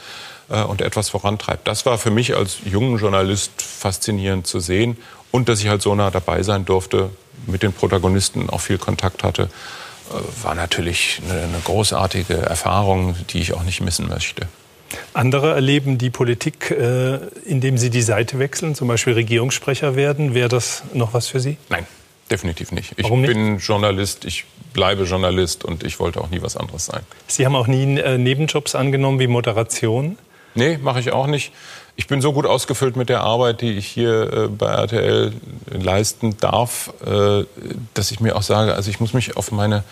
äh, und etwas vorantreibt. Das war für mich als jungen Journalist faszinierend zu sehen und dass ich halt so nah dabei sein durfte, mit den Protagonisten auch viel Kontakt hatte, äh, war natürlich eine, eine großartige Erfahrung, die ich auch nicht missen möchte. Andere erleben die Politik, äh, indem sie die Seite wechseln, zum Beispiel Regierungssprecher werden. Wäre das noch was für Sie? Nein, definitiv nicht. Ich Warum nicht? bin Journalist, ich bleibe Journalist und ich wollte auch nie was anderes sein. Sie haben auch nie Nebenjobs angenommen wie Moderation? Nee, mache ich auch nicht. Ich bin so gut ausgefüllt mit der Arbeit, die ich hier äh, bei RTL leisten darf, äh, dass ich mir auch sage, also ich muss mich auf meine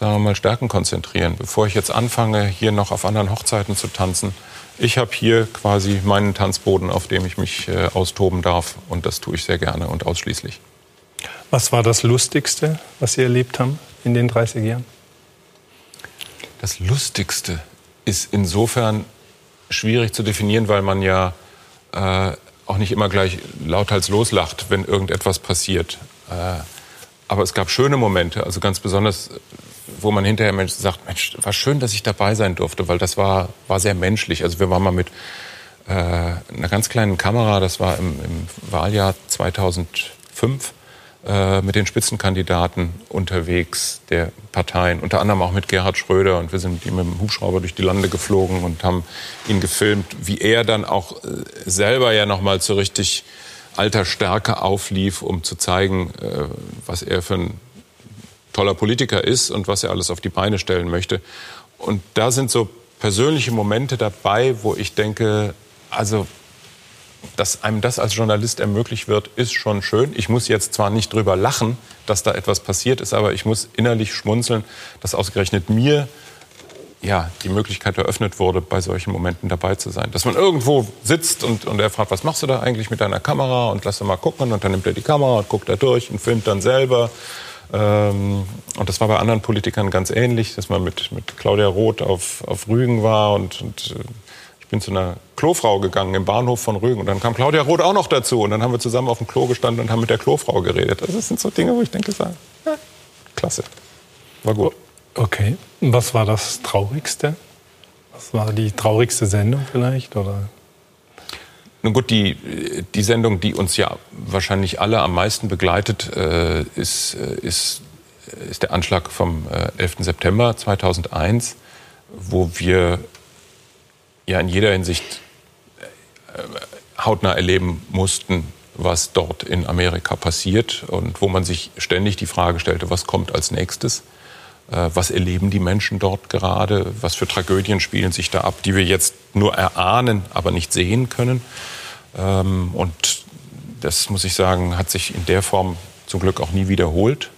sagen wir mal, Stärken konzentrieren, bevor ich jetzt anfange, hier noch auf anderen Hochzeiten zu tanzen. Ich habe hier quasi meinen Tanzboden, auf dem ich mich äh, austoben darf und das tue ich sehr gerne und ausschließlich. Was war das Lustigste, was Sie erlebt haben in den 30 Jahren? Das Lustigste ist insofern schwierig zu definieren, weil man ja äh, auch nicht immer gleich lauthals loslacht, wenn irgendetwas passiert. Äh, aber es gab schöne Momente, also ganz besonders, wo man hinterher Mensch sagt, Mensch, war schön, dass ich dabei sein durfte, weil das war, war sehr menschlich. Also wir waren mal mit äh, einer ganz kleinen Kamera, das war im, im Wahljahr 2005, äh, mit den Spitzenkandidaten unterwegs der Parteien, unter anderem auch mit Gerhard Schröder. Und wir sind mit ihm dem Hubschrauber durch die Lande geflogen und haben ihn gefilmt, wie er dann auch äh, selber ja noch mal so richtig alter Stärke auflief, um zu zeigen, äh, was er für ein toller Politiker ist und was er alles auf die Beine stellen möchte. Und da sind so persönliche Momente dabei, wo ich denke, also dass einem das als Journalist ermöglicht wird, ist schon schön. Ich muss jetzt zwar nicht drüber lachen, dass da etwas passiert ist, aber ich muss innerlich schmunzeln, dass ausgerechnet mir ja, die Möglichkeit eröffnet wurde, bei solchen Momenten dabei zu sein. Dass man irgendwo sitzt und, und er fragt, was machst du da eigentlich mit deiner Kamera und lass doch mal gucken und dann nimmt er die Kamera und guckt da durch und filmt dann selber. Ähm, und das war bei anderen Politikern ganz ähnlich, dass man mit, mit Claudia Roth auf, auf Rügen war und, und äh, bin zu einer Klofrau gegangen im Bahnhof von Rügen und dann kam Claudia Roth auch noch dazu und dann haben wir zusammen auf dem Klo gestanden und haben mit der Klofrau geredet. Also das sind so Dinge, wo ich denke, ja, klasse, war gut. Okay, was war das Traurigste? Was war die traurigste Sendung vielleicht oder? Nun gut, die, die Sendung, die uns ja wahrscheinlich alle am meisten begleitet, äh, ist, äh, ist, ist der Anschlag vom äh, 11. September 2001, wo wir ja in jeder Hinsicht äh, hautnah erleben mussten, was dort in Amerika passiert und wo man sich ständig die Frage stellte, was kommt als nächstes, äh, was erleben die Menschen dort gerade, was für Tragödien spielen sich da ab, die wir jetzt nur erahnen, aber nicht sehen können. Ähm, und das muss ich sagen, hat sich in der Form zum Glück auch nie wiederholt.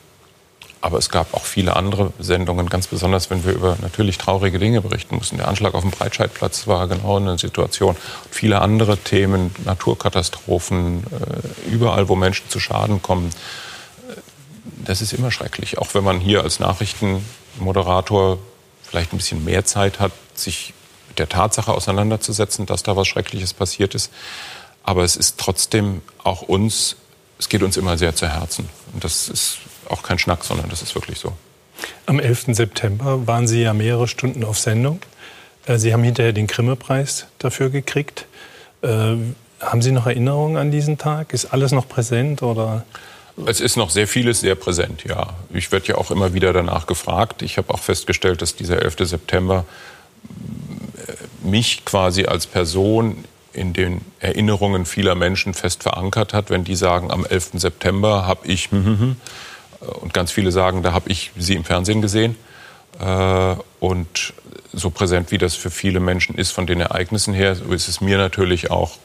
Aber es gab auch viele andere Sendungen, ganz besonders, wenn wir über natürlich traurige Dinge berichten mussten. Der Anschlag auf dem Breitscheidplatz war genau eine Situation. Und viele andere Themen, Naturkatastrophen, äh, überall, wo Menschen zu Schaden kommen. Äh, das ist immer schrecklich. Auch wenn man hier als Nachrichtenmoderator vielleicht ein bisschen mehr Zeit hat, sich mit der Tatsache auseinanderzusetzen, dass da was Schreckliches passiert ist. Aber es ist trotzdem auch uns, es geht uns immer sehr zu Herzen. Und das ist auch kein Schnack, sondern das ist wirklich so. Am 11. September waren Sie ja mehrere Stunden auf Sendung. Äh, Sie haben hinterher den Grimme-Preis dafür gekriegt. Äh, haben Sie noch Erinnerungen an diesen Tag? Ist alles noch präsent oder? Es ist noch sehr vieles sehr präsent, ja. Ich werde ja auch immer wieder danach gefragt. Ich habe auch festgestellt, dass dieser 11. September äh, mich quasi als Person in den Erinnerungen vieler Menschen fest verankert hat, wenn die sagen, am 11. September habe ich hm, hm, hm, und ganz viele sagen, da habe ich sie im Fernsehen gesehen. Äh, und so präsent wie das für viele Menschen ist von den Ereignissen her, so ist es mir natürlich auch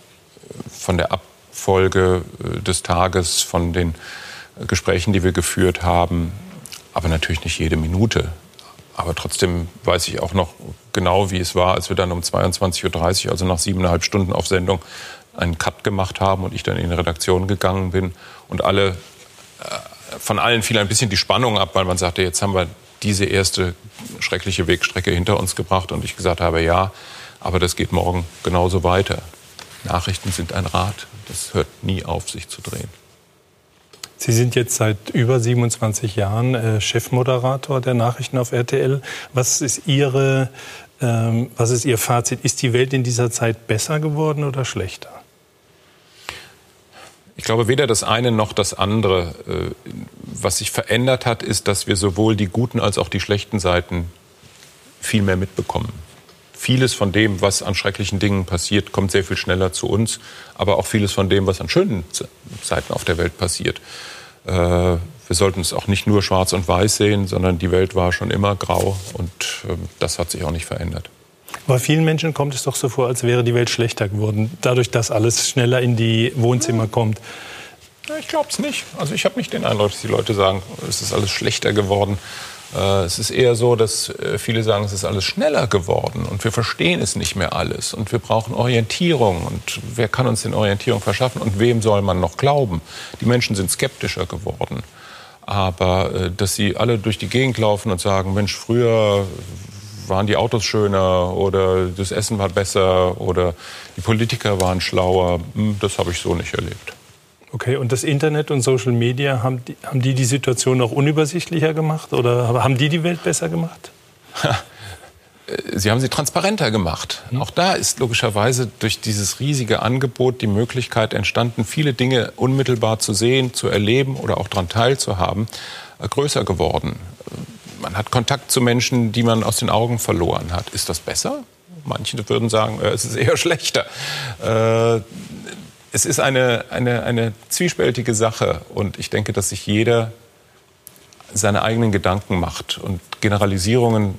von der Abfolge äh, des Tages, von den Gesprächen, die wir geführt haben, aber natürlich nicht jede Minute. Aber trotzdem weiß ich auch noch genau, wie es war, als wir dann um 22.30 Uhr, also nach siebeneinhalb Stunden auf Sendung, einen Cut gemacht haben und ich dann in die Redaktion gegangen bin und alle äh, von allen fiel ein bisschen die Spannung ab, weil man sagte, jetzt haben wir diese erste schreckliche Wegstrecke hinter uns gebracht und ich gesagt habe, ja, aber das geht morgen genauso weiter. Nachrichten sind ein Rad, das hört nie auf, sich zu drehen. Sie sind jetzt seit über 27 Jahren äh, Chefmoderator der Nachrichten auf RTL. Was ist Ihre, ähm, was ist Ihr Fazit? Ist die Welt in dieser Zeit besser geworden oder schlechter? Ich glaube weder das eine noch das andere. Äh, was sich verändert hat, ist, dass wir sowohl die guten als auch die schlechten Seiten viel mehr mitbekommen. vieles von dem, was an schrecklichen Dingen passiert, kommt sehr viel schneller zu uns. Aber auch vieles von dem, was an schönen Seiten auf der Welt passiert. Äh, wir sollten es auch nicht nur schwarz und weiß sehen, sondern die Welt war schon immer grau und äh, das hat sich auch nicht verändert. Bei vielen Menschen kommt es doch so vor, als wäre die Welt schlechter geworden, dadurch, dass alles schneller in die Wohnzimmer kommt. Ich glaube es nicht. Also ich habe nicht den Eindruck, dass die Leute sagen, es ist alles schlechter geworden. Äh, es ist eher so, dass äh, viele sagen, es ist alles schneller geworden und wir verstehen es nicht mehr alles und wir brauchen Orientierung und wer kann uns denn Orientierung verschaffen und wem soll man noch glauben? Die Menschen sind skeptischer geworden. Aber äh, dass sie alle durch die Gegend laufen und sagen, Mensch, früher waren die Autos schöner oder das Essen war besser oder die Politiker waren schlauer, hm, das habe ich so nicht erlebt. Okay, und das Internet und Social Media, haben die, haben die die Situation auch unübersichtlicher gemacht oder haben die die Welt besser gemacht? Sie haben sie transparenter gemacht. Mhm. Auch da ist logischerweise durch dieses riesige Angebot die Möglichkeit entstanden, viele Dinge unmittelbar zu sehen, zu erleben oder auch daran teilzuhaben, äh, größer geworden. Man hat Kontakt zu Menschen, die man aus den Augen verloren hat. Ist das besser? Manche würden sagen, äh, es ist eher schlechter. Äh, es ist eine, eine, eine zwiespältige Sache und ich denke, dass sich jeder seine eigenen Gedanken macht und Generalisierungen,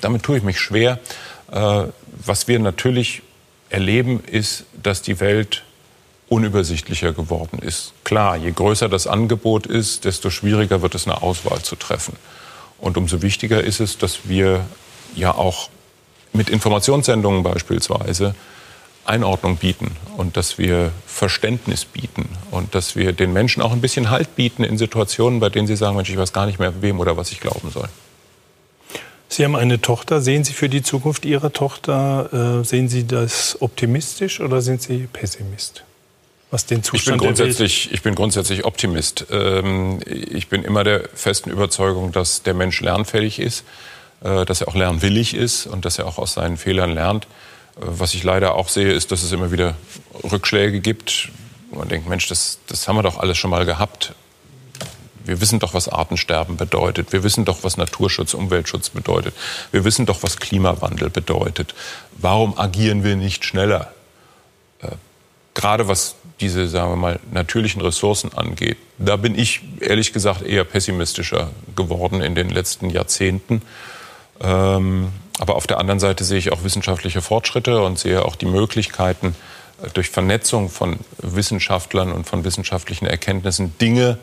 damit tue ich mich schwer. Äh, was wir natürlich erleben, ist, dass die Welt unübersichtlicher geworden ist. Klar, je größer das Angebot ist, desto schwieriger wird es, eine Auswahl zu treffen. Und umso wichtiger ist es, dass wir ja auch mit Informationssendungen beispielsweise Einordnung bieten und dass wir Verständnis bieten und dass wir den Menschen auch ein bisschen Halt bieten in Situationen, bei denen sie sagen, Mensch, ich weiß gar nicht mehr, wem oder was ich glauben soll. Sie haben eine Tochter. Sehen Sie für die Zukunft Ihrer Tochter, äh, sehen Sie das optimistisch oder sind Sie Pessimist? Was den Zustand ich bin grundsätzlich, ich bin grundsätzlich Optimist. Ähm, ich bin immer der festen Überzeugung, dass der Mensch lernfähig ist, äh, dass er auch lernwillig ist und dass er auch aus seinen Fehlern lernt. Was ich leider auch sehe, ist, dass es immer wieder Rückschläge gibt. Man denkt, Mensch, das, das haben wir doch alles schon mal gehabt. Wir wissen doch, was Artensterben bedeutet. Wir wissen doch, was Naturschutz, Umweltschutz bedeutet. Wir wissen doch, was Klimawandel bedeutet. Warum agieren wir nicht schneller? Gerade was diese, sagen wir mal, natürlichen Ressourcen angeht, da bin ich ehrlich gesagt eher pessimistischer geworden in den letzten Jahrzehnten. Ähm, aber auf der anderen Seite sehe ich auch wissenschaftliche Fortschritte und sehe auch die Möglichkeiten, äh, durch Vernetzung von Wissenschaftlern und von wissenschaftlichen Erkenntnissen Dinge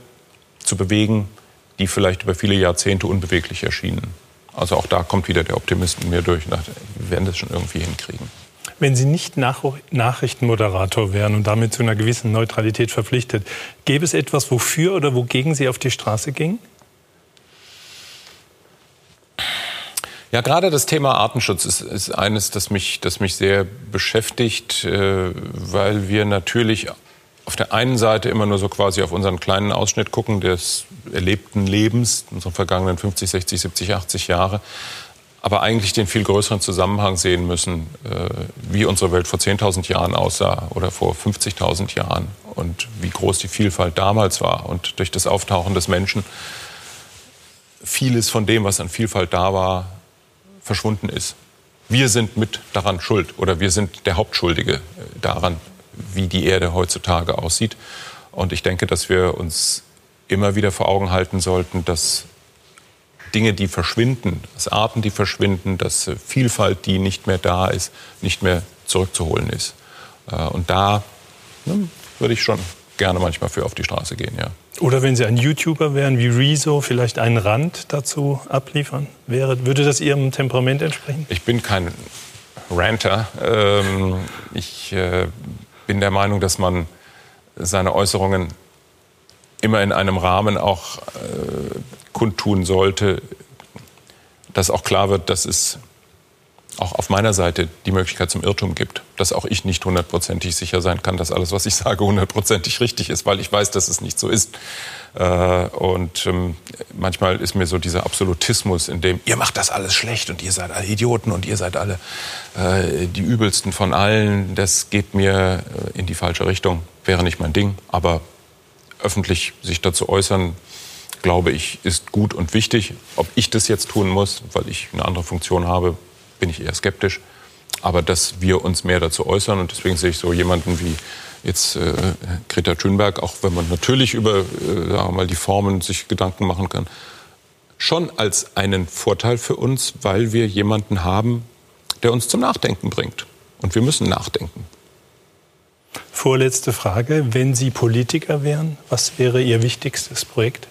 zu bewegen, die vielleicht über viele Jahrzehnte unbeweglich erschienen. Also auch da kommt wieder der Optimist in mir durch. Wir werden das schon irgendwie hinkriegen. Wenn Sie nicht Nach Nachrichtenmoderator wären und damit zu einer gewissen Neutralität verpflichtet, gäbe es etwas, wofür oder wogegen Sie auf die Straße gingen? Ja, gerade das Thema Artenschutz ist, ist eines, das mich, das mich sehr beschäftigt, äh, weil wir natürlich auf der einen Seite immer nur so quasi auf unseren kleinen Ausschnitt gucken des erlebten Lebens, unseren vergangenen 50, 60, 70, 80 Jahre, aber eigentlich den viel größeren Zusammenhang sehen müssen, äh, wie unsere Welt vor 10.000 Jahren aussah oder vor 50.000 Jahren und wie groß die Vielfalt damals war. Und durch das Auftauchen des Menschen vieles von dem, was an Vielfalt da war, verschwunden ist. Wir sind mit daran schuld oder wir sind der Hauptschuldige äh, daran, wie die Erde heutzutage aussieht. Und ich denke, dass wir uns immer wieder vor Augen halten sollten, dass Dinge, die verschwinden, dass Arten, die verschwinden, dass äh, Vielfalt, die nicht mehr da ist, nicht mehr zurückzuholen ist. Äh, und da ne, würde ich schon gerne manchmal für auf die Straße gehen, ja. Oder wenn Sie ein YouTuber wären wie Rezo, vielleicht einen Rand dazu abliefern? Wäre, würde das Ihrem Temperament entsprechen? Ich bin kein Ranter. Ähm, ich äh, bin der Meinung, dass man seine Äußerungen immer in einem Rahmen auch äh, kundtun sollte, dass auch klar wird, dass es auch auf meiner Seite die Möglichkeit zum Irrtum gibt, dass auch ich nicht hundertprozentig sicher sein kann, dass alles, was ich sage, hundertprozentig richtig ist, weil ich weiß, dass es nicht so ist. Äh, und ähm, manchmal ist mir so dieser Absolutismus, in dem ihr macht das alles schlecht und ihr seid alle Idioten und ihr seid alle äh, die übelsten von allen, das geht mir äh, in die falsche Richtung. Wäre nicht mein Ding, aber öffentlich sich dazu äußern, glaube ich, ist gut und wichtig. Ob ich das jetzt tun muss, weil ich eine andere Funktion habe, bin ich eher skeptisch. aber dass wir uns mehr dazu äußern. Und deswegen sehe ich so jemanden wie jetzt äh, Greta Thunberg, auch wenn man natürlich über äh, sagen wir mal, die Formen sich Gedanken machen kann, schon als einen Vorteil für uns, weil wir jemanden haben, der uns zum Nachdenken bringt. Und wir müssen nachdenken. Vorletzte Frage. Wenn Sie Politiker wären, was wäre Ihr wichtigstes Projekt?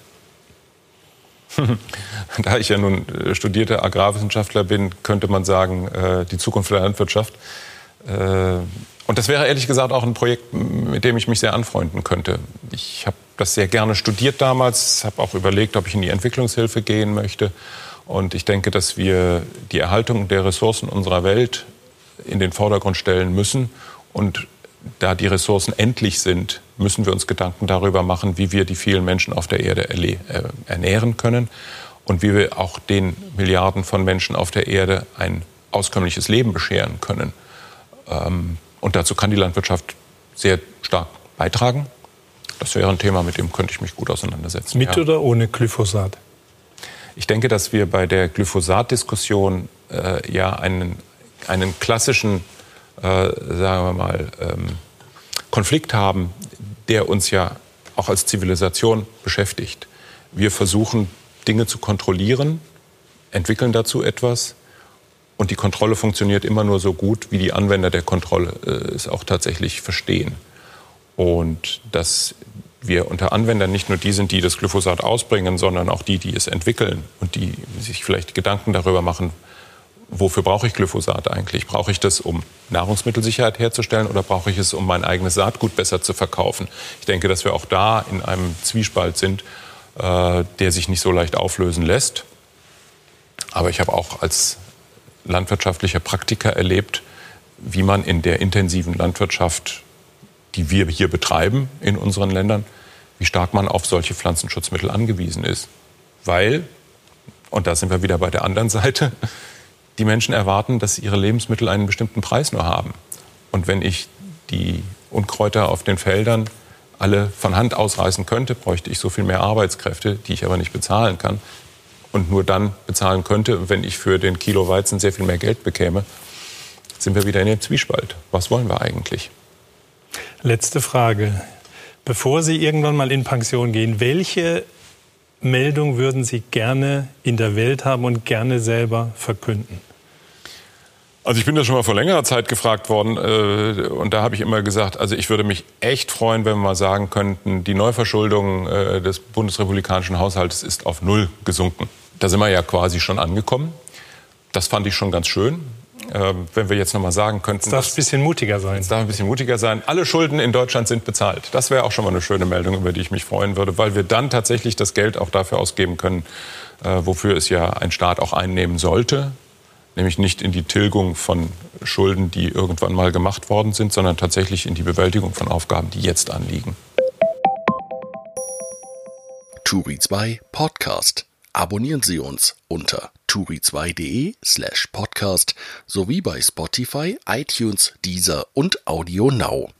Da ich ja nun äh, studierter Agrarwissenschaftler bin, könnte man sagen, äh, die Zukunft der Landwirtschaft. Äh, und das wäre ehrlich gesagt auch ein Projekt, mit dem ich mich sehr anfreunden könnte. Ich habe das sehr gerne studiert damals, habe auch überlegt, ob ich in die Entwicklungshilfe gehen möchte. Und ich denke, dass wir die Erhaltung der Ressourcen unserer Welt in den Vordergrund stellen müssen. Und da die Ressourcen endlich sind, müssen wir uns Gedanken darüber machen, wie wir die vielen Menschen auf der Erde äh, ernähren können und wie wir auch den Milliarden von Menschen auf der Erde ein auskömmliches Leben bescheren können. Ähm, und dazu kann die Landwirtschaft sehr stark beitragen. Das wäre ein Thema, mit dem könnte ich mich gut auseinandersetzen. Mit ja. oder ohne Glyphosat? Ich denke, dass wir bei der Glyphosat-Diskussion äh, ja einen, einen klassischen, sagen wir mal, ähm, Konflikt haben, der uns ja auch als Zivilisation beschäftigt. Wir versuchen, Dinge zu kontrollieren, entwickeln dazu etwas. Und die Kontrolle funktioniert immer nur so gut, wie die Anwender der Kontrolle äh, es auch tatsächlich verstehen. Und dass wir unter Anwendern nicht nur die sind, die das Glyphosat ausbringen, sondern auch die, die es entwickeln und die sich vielleicht Gedanken darüber machen, wofür brauche ich Glyphosat eigentlich? Brauche ich das, um Nahrungsmittelsicherheit herzustellen oder brauche ich es, um mein eigenes Saatgut besser zu verkaufen? Ich denke, dass wir auch da in einem Zwiespalt sind, äh, der sich nicht so leicht auflösen lässt. Aber ich habe auch als landwirtschaftlicher Praktiker erlebt, wie man in der intensiven Landwirtschaft die wir hier betreiben in unseren Ländern, wie stark man auf solche Pflanzenschutzmittel angewiesen ist. Weil, und da sind wir wieder bei der anderen Seite, die Menschen erwarten, dass ihre Lebensmittel einen bestimmten Preis nur haben. Und wenn ich die Unkräuter auf den Feldern alle von Hand ausreißen könnte, bräuchte ich so viel mehr Arbeitskräfte, die ich aber nicht bezahlen kann. Und nur dann bezahlen könnte, wenn ich für den Kilo Weizen sehr viel mehr Geld bekäme, sind wir wieder in dem Zwiespalt. Was wollen wir eigentlich? Letzte Frage. Bevor Sie irgendwann mal in Pension gehen, welche Meldung würden Sie gerne in der Welt haben und gerne selber verkünden? Also ich bin da schon mal vor längerer Zeit gefragt worden äh, und da habe ich immer gesagt, also ich würde mich echt freuen, wenn wir mal sagen könnten, die Neuverschuldung äh, des bundesrepublikanischen Haushaltes ist auf Null gesunken. Da sind wir ja quasi schon angekommen. Das fand ich schon ganz schön. Ähm, wenn wir jetzt noch mal sagen könnten. Es darf ein bisschen mutiger sein. Es darf ein bisschen mutiger sein. Alle Schulden in Deutschland sind bezahlt. Das wäre auch schon mal eine schöne Meldung, über die ich mich freuen würde, weil wir dann tatsächlich das Geld auch dafür ausgeben können, äh, wofür es ja ein Staat auch einnehmen sollte. Nämlich nicht in die Tilgung von Schulden, die irgendwann mal gemacht worden sind, sondern tatsächlich in die Bewältigung von Aufgaben, die jetzt anliegen. Turi 2 Podcast. Abonnieren Sie uns unter turi2.de slash podcast sowie bei Spotify, iTunes, Deezer und Audio Now.